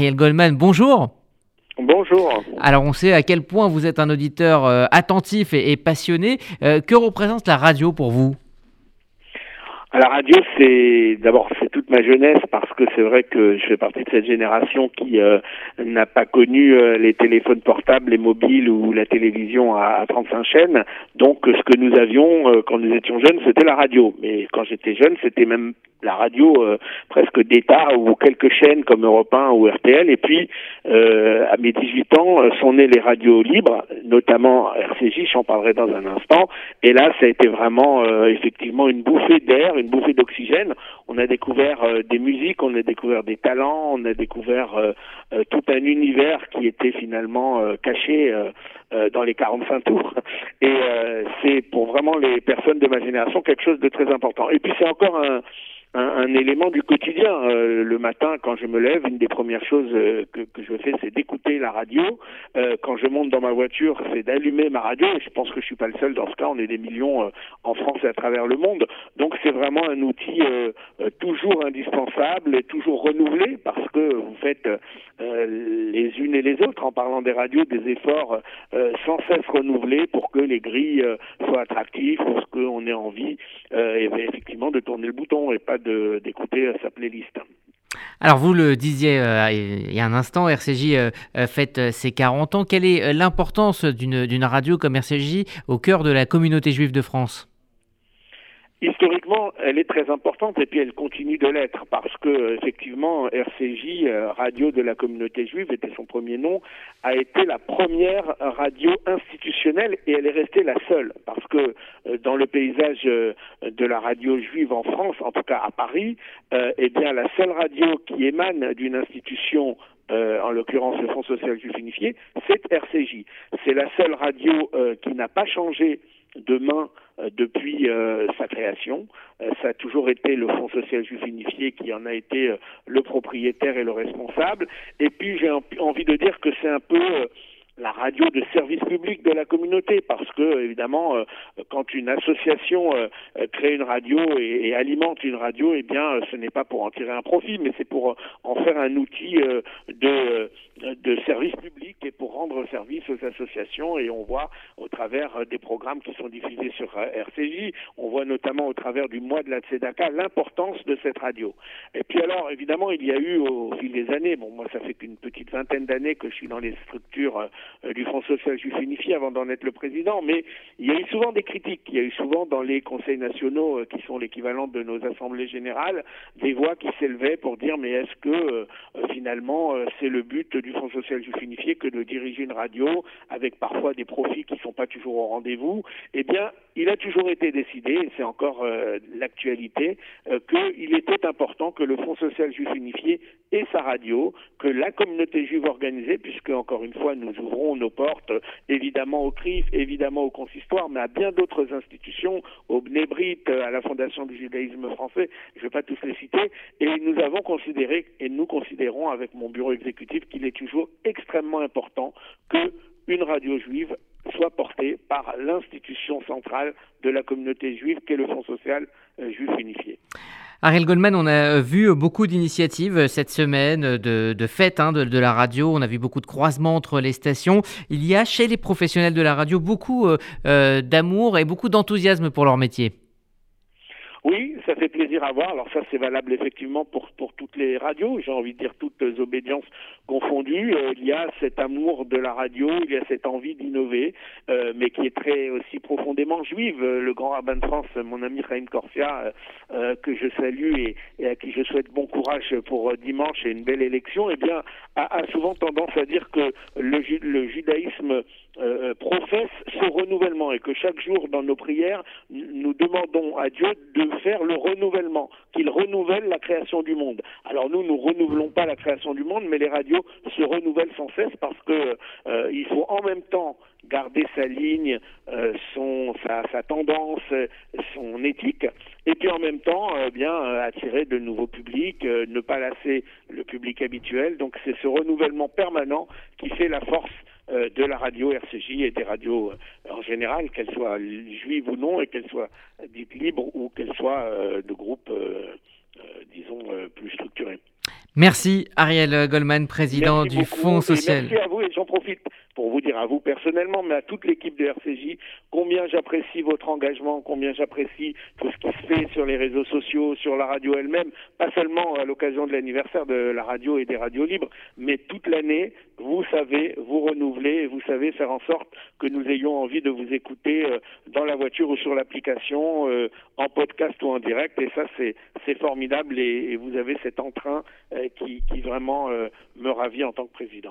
Ariel Goldman, bonjour. Bonjour. Alors on sait à quel point vous êtes un auditeur attentif et, passionné. que représente la radio pour vous? À la radio, c'est d'abord c'est toute ma jeunesse parce que c'est vrai que je fais partie de cette génération qui euh, n'a pas connu euh, les téléphones portables, les mobiles ou la télévision à, à 35 chaînes. Donc ce que nous avions euh, quand nous étions jeunes, c'était la radio. Mais quand j'étais jeune, c'était même la radio presque d'État ou quelques chaînes comme Europe 1 ou RTL. Et puis à mes 18 ans sont nées les radios libres, notamment RCJ, j'en parlerai dans un instant. Et là, ça a été vraiment effectivement une bouffée d'air une bouffée d'oxygène. On a découvert euh, des musiques, on a découvert des talents, on a découvert euh, euh, tout un univers qui était finalement caché dans les 45 tours. Et c'est pour vraiment les personnes de ma génération quelque chose de très important. Et puis c'est encore un un, élément du quotidien. Euh, le matin, quand je me lève, une des premières choses euh, que, que, je fais, c'est d'écouter la radio. Euh, quand je monte dans ma voiture, c'est d'allumer ma radio. Et je pense que je suis pas le seul dans ce cas. On est des millions en France et à travers le monde. Donc c'est vraiment un outil toujours indispensable et toujours renouvelé parce que vous faites les unes et les autres, en parlant des radios, des efforts sans cesse renouvelés pour que les grilles soient attractives, pour qu'on ait envie effectivement de tourner le bouton et pas d'écouter sa playlist. Alors vous le disiez euh, il y a un instant, RCJ euh, euh, fête ses 40 ans. Quelle est l'importance d'une radio comme RCJ au cœur de la communauté juive de France? Historiquement, elle est très importante et puis elle continue de l'être parce que effectivement RCJ, euh, radio de la communauté juive, était son premier nom, a été la première radio institutionnelle et elle est restée la seule parce que euh, dans le paysage euh, de la radio juive en France, en tout cas à Paris, eh bien la seule radio qui émane d'une institution en l'occurrence le Fonds social juif unifié, c'est RCJ. C'est la seule radio qui n'a pas changé de main euh, depuis euh, sa création. Euh, ça a toujours été le Fonds social juif unifié qui en a été le propriétaire et le responsable. Et puis j'ai envie de dire que c'est un peu la radio de service public de la communauté parce que évidemment quand une association crée une radio et, alimente une radio eh bien ce n'est pas pour en tirer un profit mais c'est pour en faire un outil de de service public et pour rendre service aux associations. Et on voit au travers des programmes qui sont diffusés sur euh, RCJ, on voit notamment au travers du mois de la Tzedaka l'importance de cette radio. Et puis alors évidemment il y a eu au fil des années, bon moi ça fait qu'une petite vingtaine d'années que je suis dans les structures euh, du Fonds social juif unifié avant d'en être le président, mais il y a eu souvent des critiques, il y a eu souvent dans les conseils nationaux euh, qui sont l'équivalent de nos assemblées générales des voix qui s'élevaient pour dire mais est-ce que finalement c'est le but du Fonds social juif unifié que de diriger une radio avec parfois des profits qui ne sont pas toujours au rendez-vous, eh bien, il a toujours été décidé, et c'est encore euh, l'actualité, euh, qu'il était important que le Fonds social juif unifié ait sa radio, que la communauté juive organisée, puisque encore une fois nous ouvrons nos portes évidemment au CRIF, évidemment au consistoire, mais à bien d'autres institutions, au Bnebrit, à la Fondation du judaïsme français, je ne vais pas tous les citer, et nous avons considéré, et nous considérons avec mon bureau exécutif qu'il est toujours extrêmement important que une radio juive soit portée par l'institution centrale de la communauté juive qu'est le Fonds social euh, juif unifié. Ariel Goldman, on a vu beaucoup d'initiatives cette semaine, de, fêtes hein, de, la radio. On a vu beaucoup de croisements entre les stations. Il y a chez les professionnels de la radio beaucoup euh, euh, d'amour et beaucoup d'enthousiasme pour leur métier. Oui, ça fait plaisir à voir. Alors ça, c'est valable effectivement pour, pour toutes les radios, j'ai envie de dire toutes les obédiences confondues. Euh, il y a cet amour de la radio, il y a cette envie d'innover, euh, mais qui est très aussi profondément juive. Euh, le grand rabbin de France, mon ami Chaim Corsia, que je salue et, à qui je souhaite bon courage pour dimanche et une belle élection, eh bien, a, a souvent tendance à dire que le, le judaïsme professe ce renouvellement et que chaque jour dans nos prières, nous demandons à Dieu de faire le renouvellement, qu'il renouvelle la création du monde. Alors nous, nous renouvelons pas la création du monde, mais les radios se renouvellent sans cesse parce que euh, il faut en même temps garder sa ligne, euh, sa, tendance, son éthique, et puis en même temps, euh, bien attirer de nouveaux publics, ne pas lasser le public habituel. Donc c'est ce renouvellement permanent qui fait la force euh, de la radio RCJ et des radios euh, en général, qu'elles soient juives ou non, et qu'elles soient dites libres ou qu'elles soient euh, de groupes, disons, plus structurés. Merci Ariel Goldman, président du Fonds social. Merci à vous et j'en profite pour vous dire à vous personnellement, mais à toute l'équipe de RCJ, combien j'apprécie votre engagement, combien j'apprécie tout ce qui se fait sur les réseaux sociaux, sur la radio elle-même, pas seulement à l'occasion de l'anniversaire de la radio et des radios libres, mais toute l'année, vous savez vous renouveler et vous savez faire en sorte que nous ayons envie de vous écouter euh, dans la voiture ou sur l'application, euh, en podcast ou en direct, et ça c'est formidable et, vous avez cet entrain euh, qui, qui vraiment me ravit en tant que président.